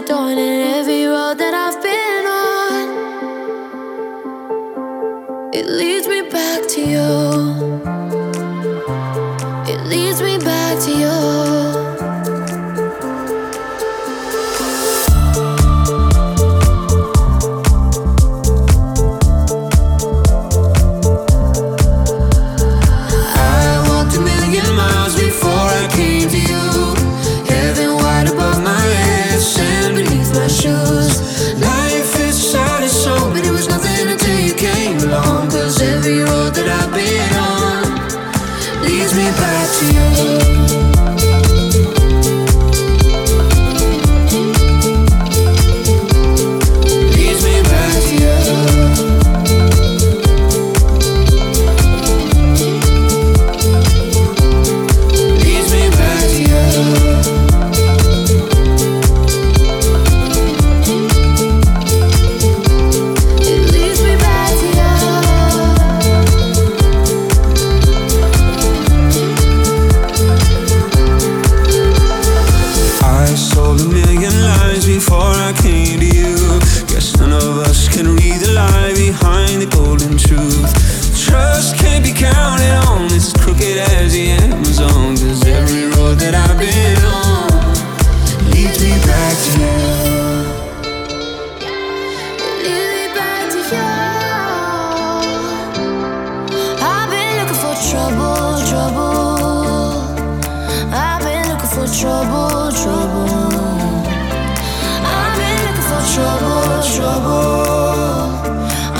the dawn and every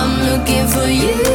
I'm looking for you.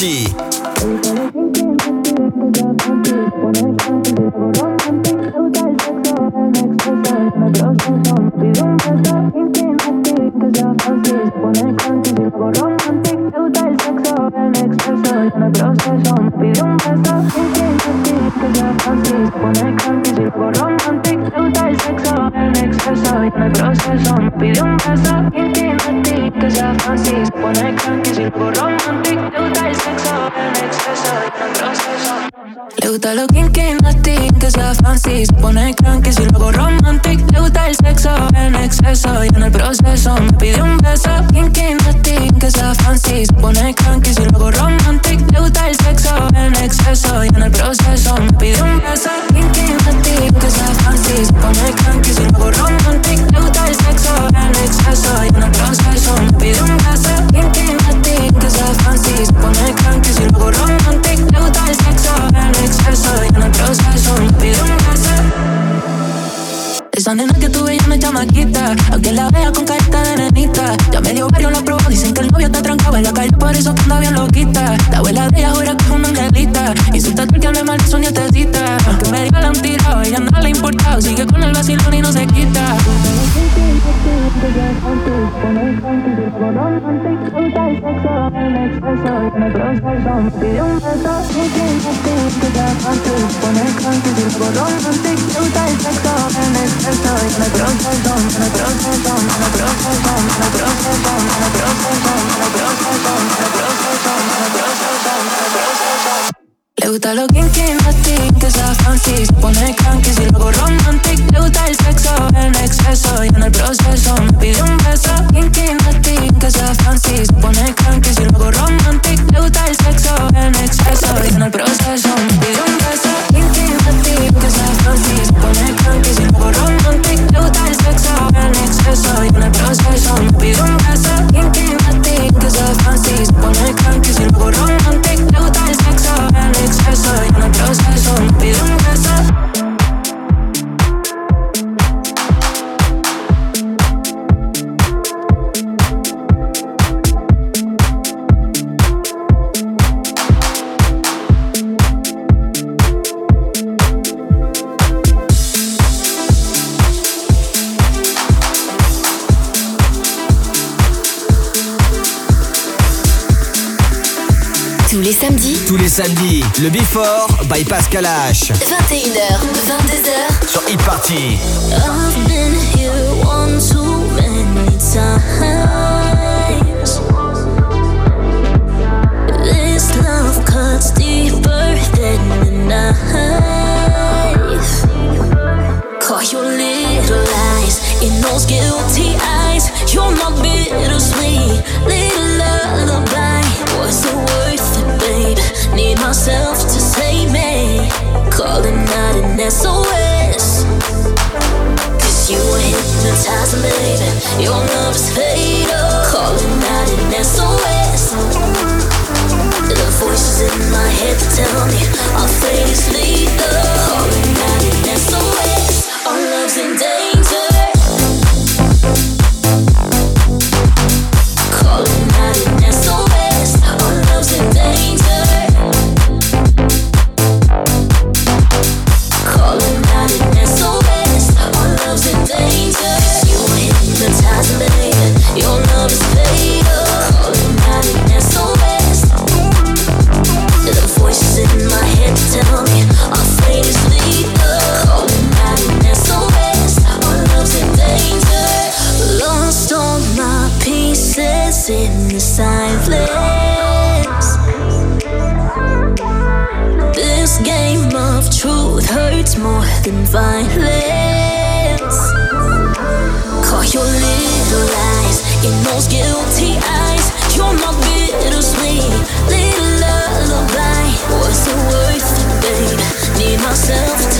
Party. was there some samedi, le Before by Pascal H. 21h, 22h sur Hit Party. I've been here one too many times. This love cuts deeper than the knife. Caught your little lies in those guilty eyes. You're my bittersweet little lullaby. Myself to save me. Calling out an SOS. Cause you were hypnotizing, baby. Your love is fatal. Calling out an SOS. The voices in my head tell me our fate is lethal. Calling out those guilty eyes. You're my bittersweet little lullaby. Was it worth? Need myself to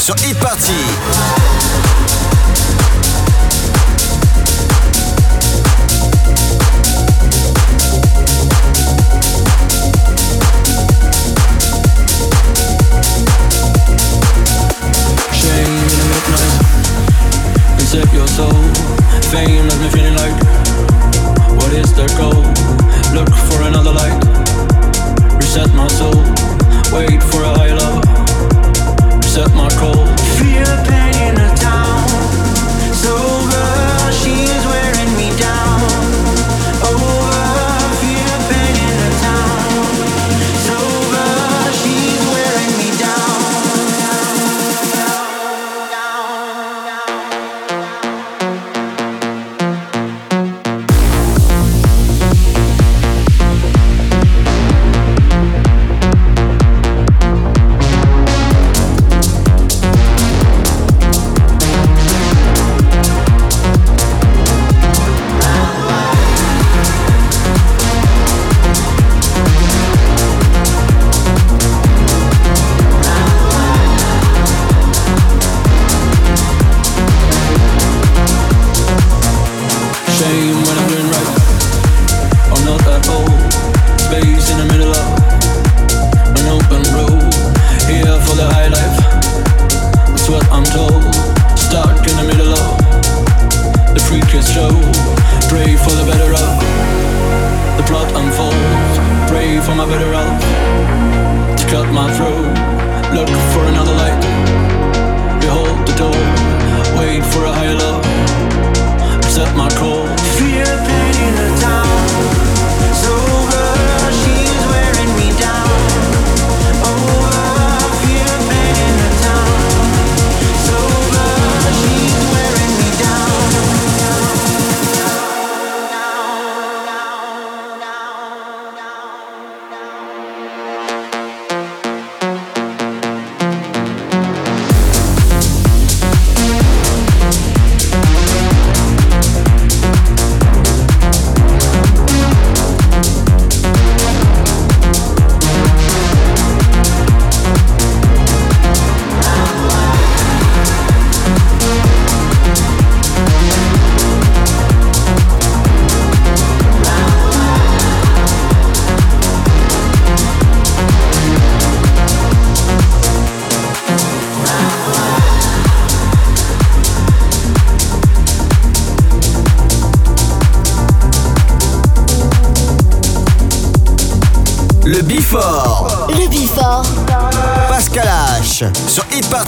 sur Hit Party. Your soul, fame me feeling like What is the goal? Look for another light Reset my soul, wait for a high love took my cold. Feel pain in the time.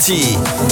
parti.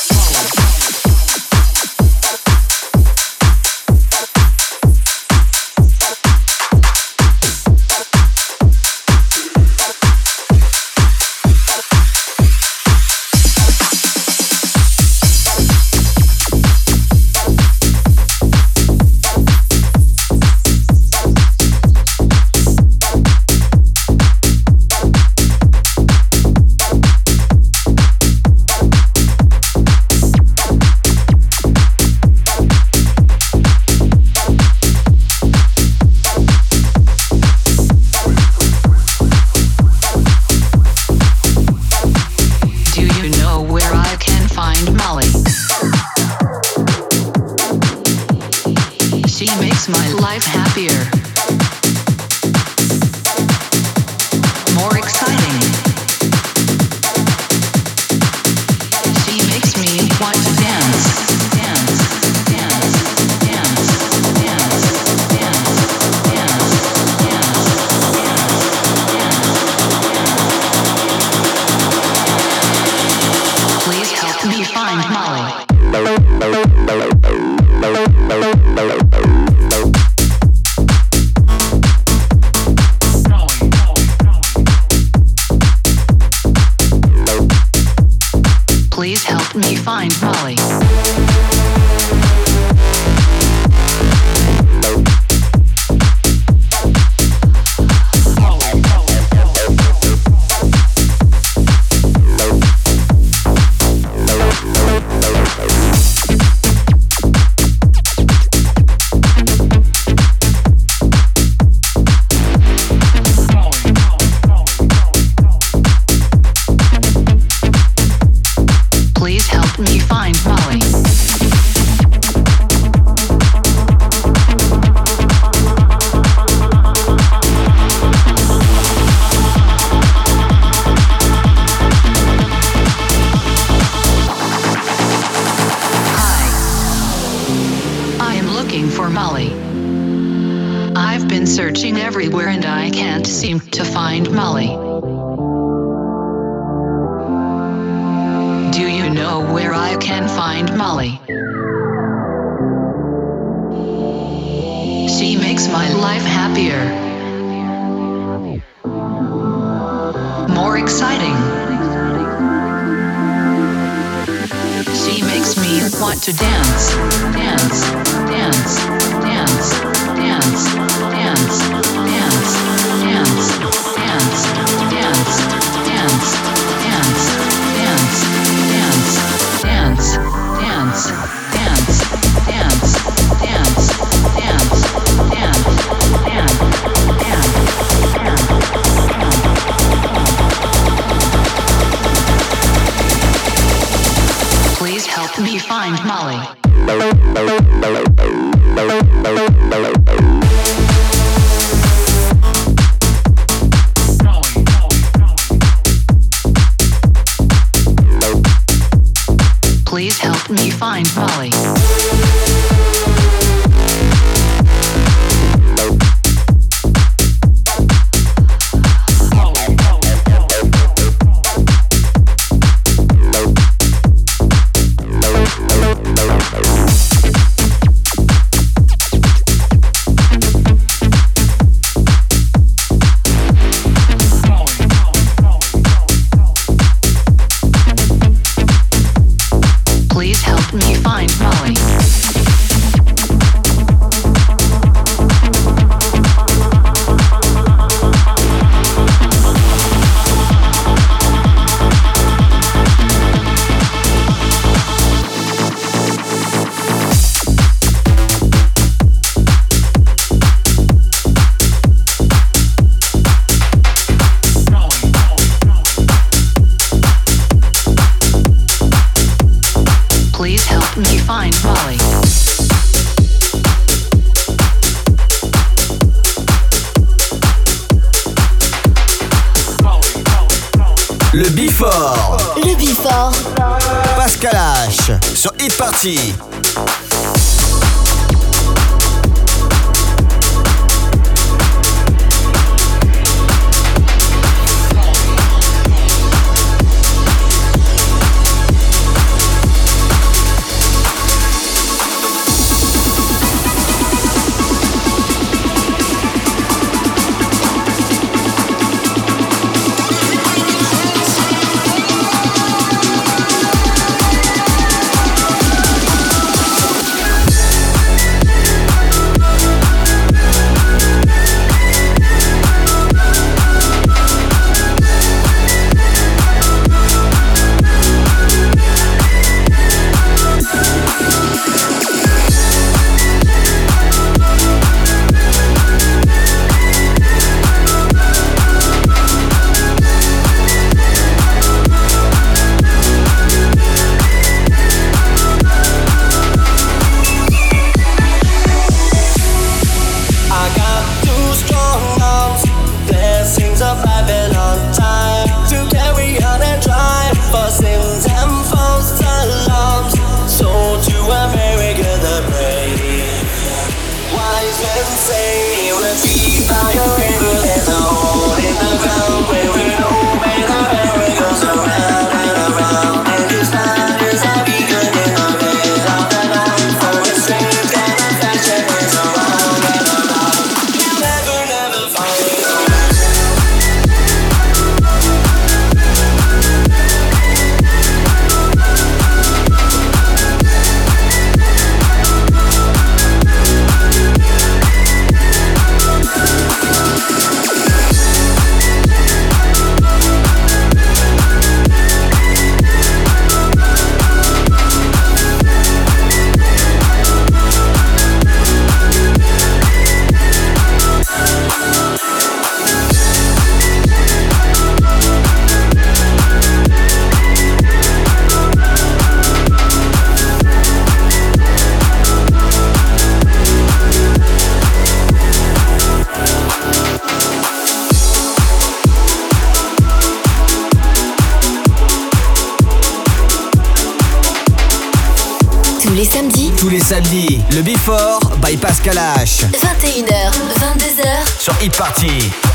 samedi, le Before by Pascal H. 21h, 22h sur e-party.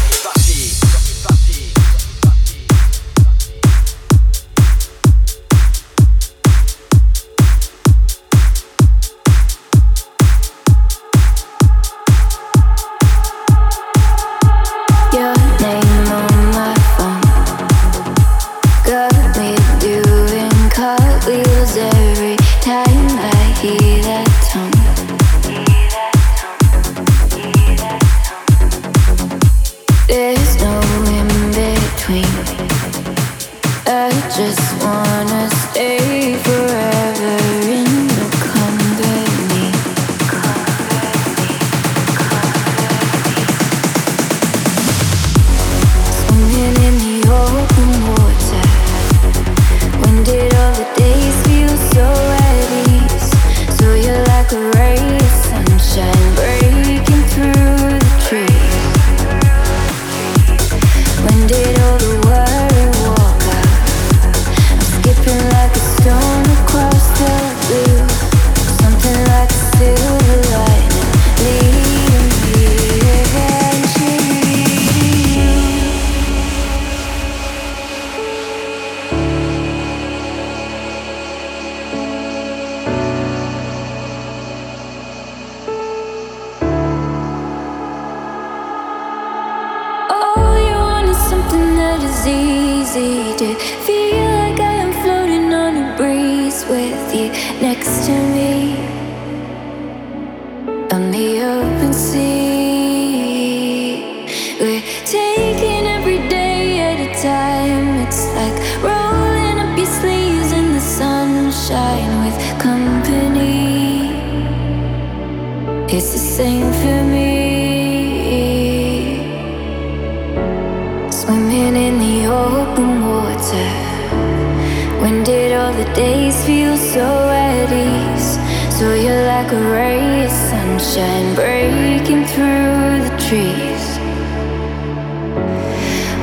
sunshine breaking through the trees.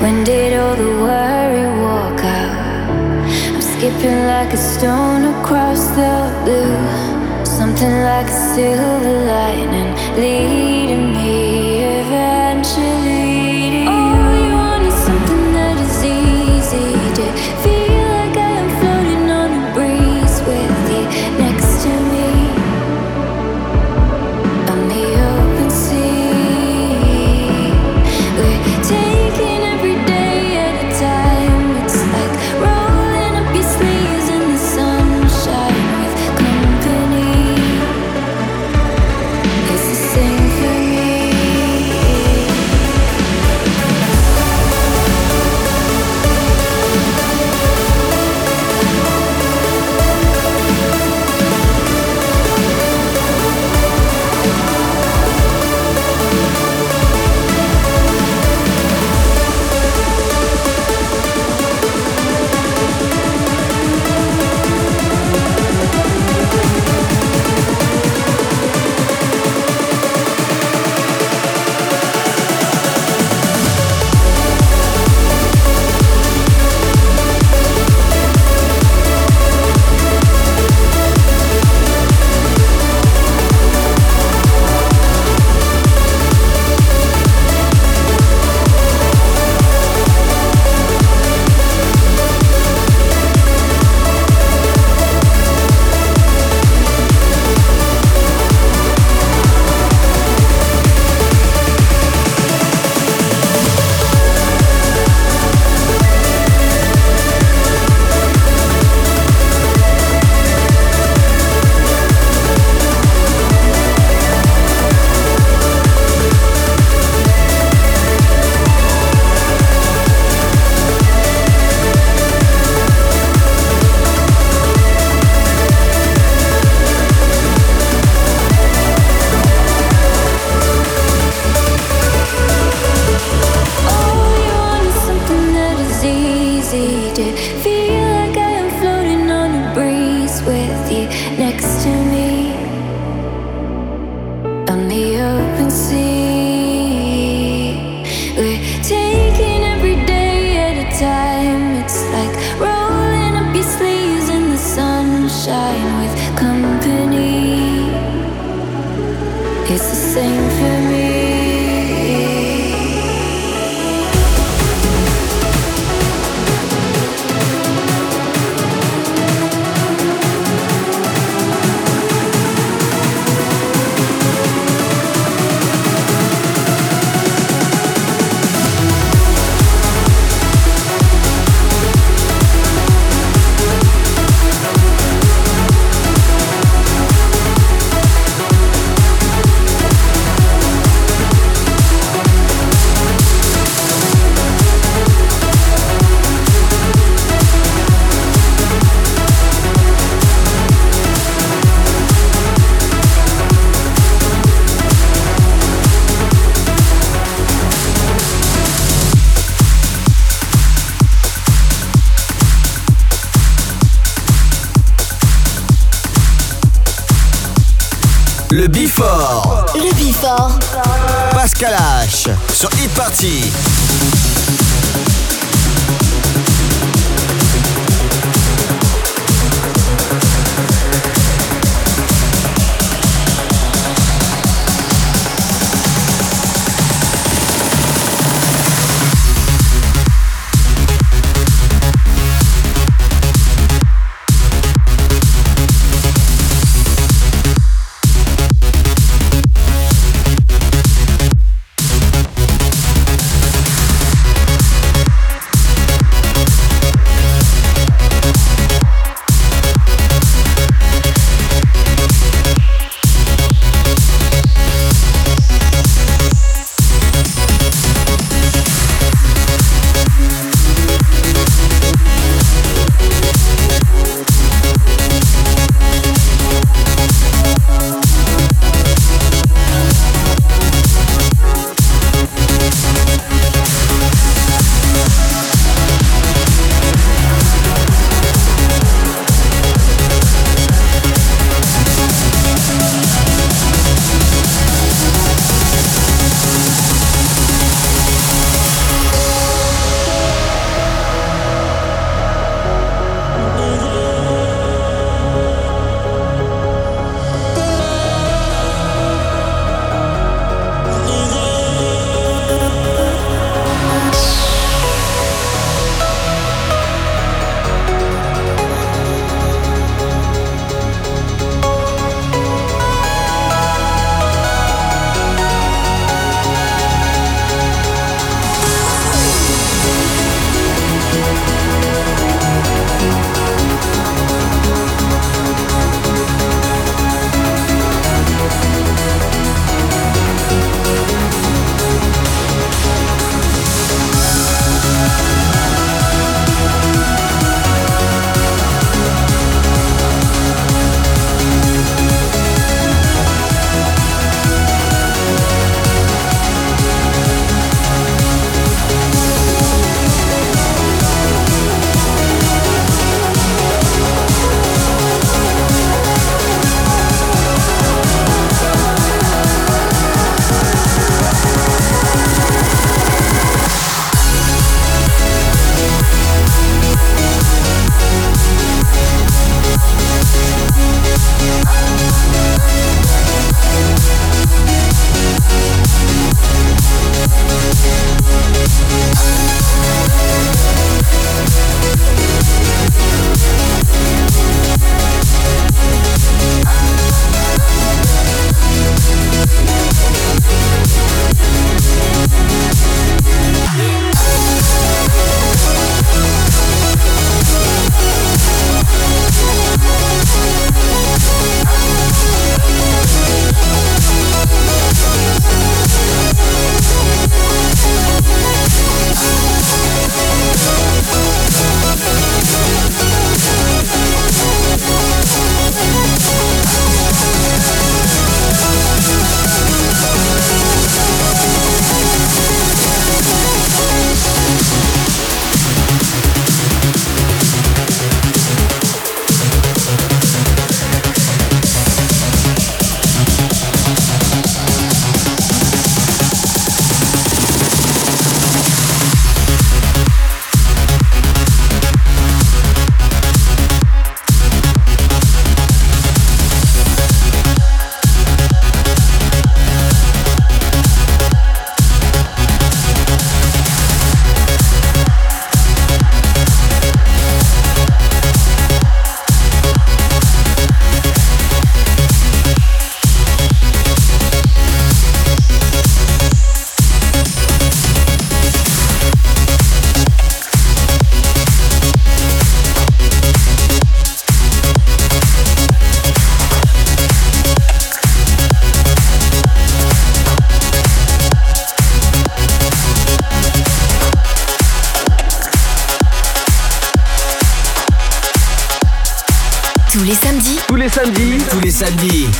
When did all the worry walk out? I'm skipping like a stone across the blue. Something like a silver lightning leading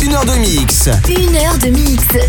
Une heure de mix. Pascal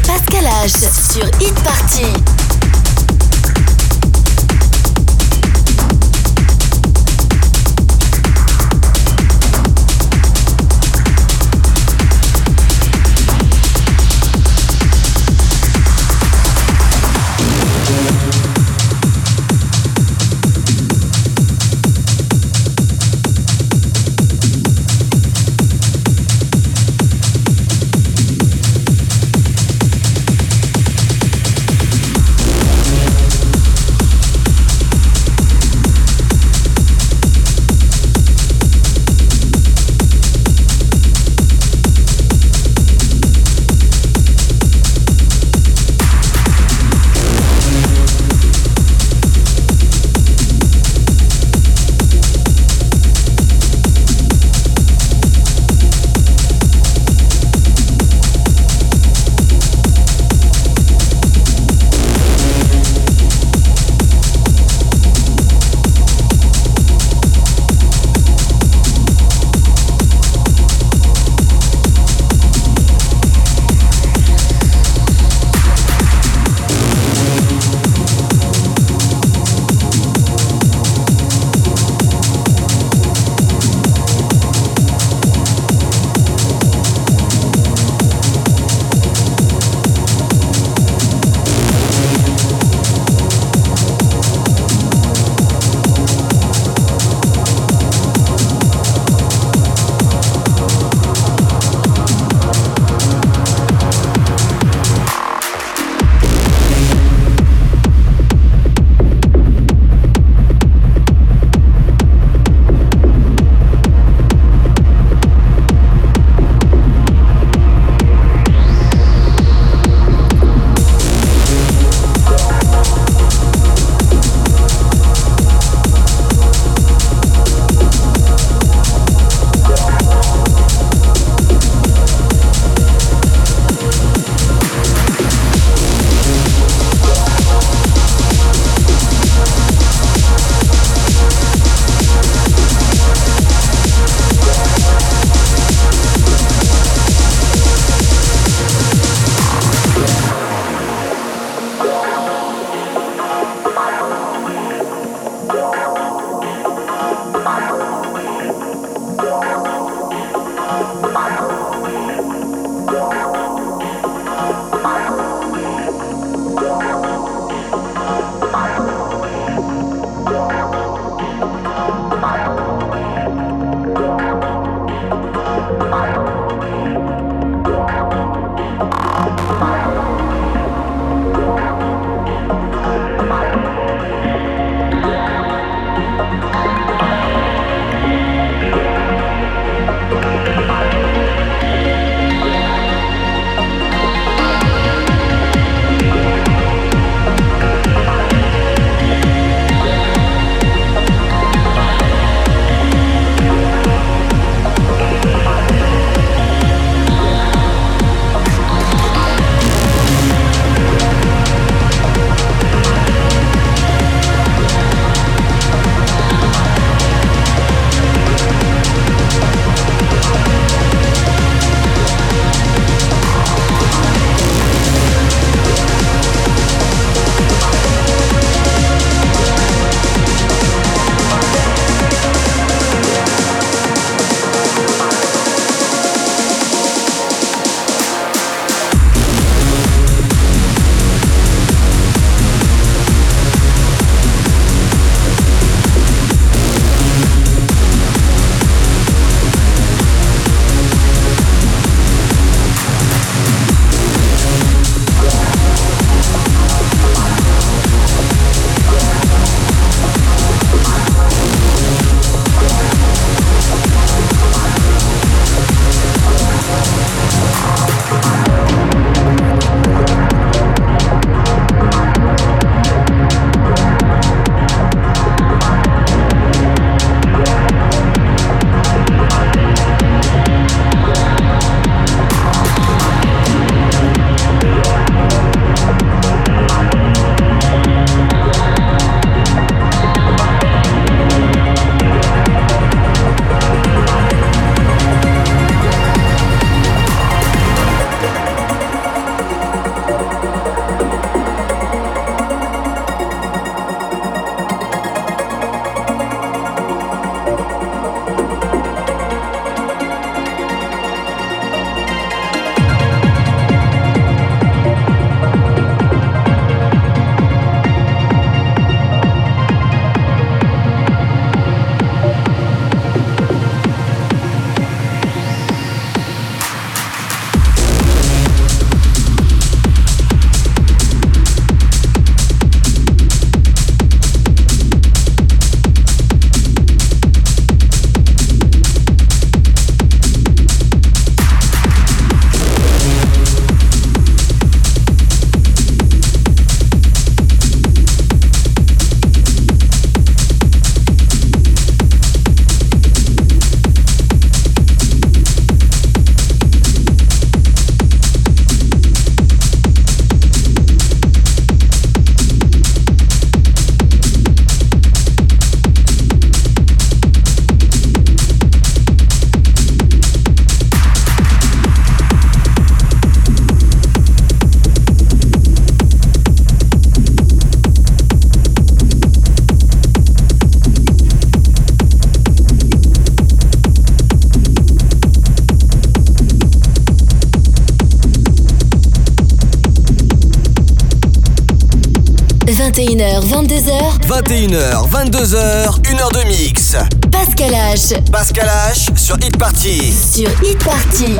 21h, 22h, 1h de mix. Pascal H. Pascal H sur Hit Party. Sur Hit Party.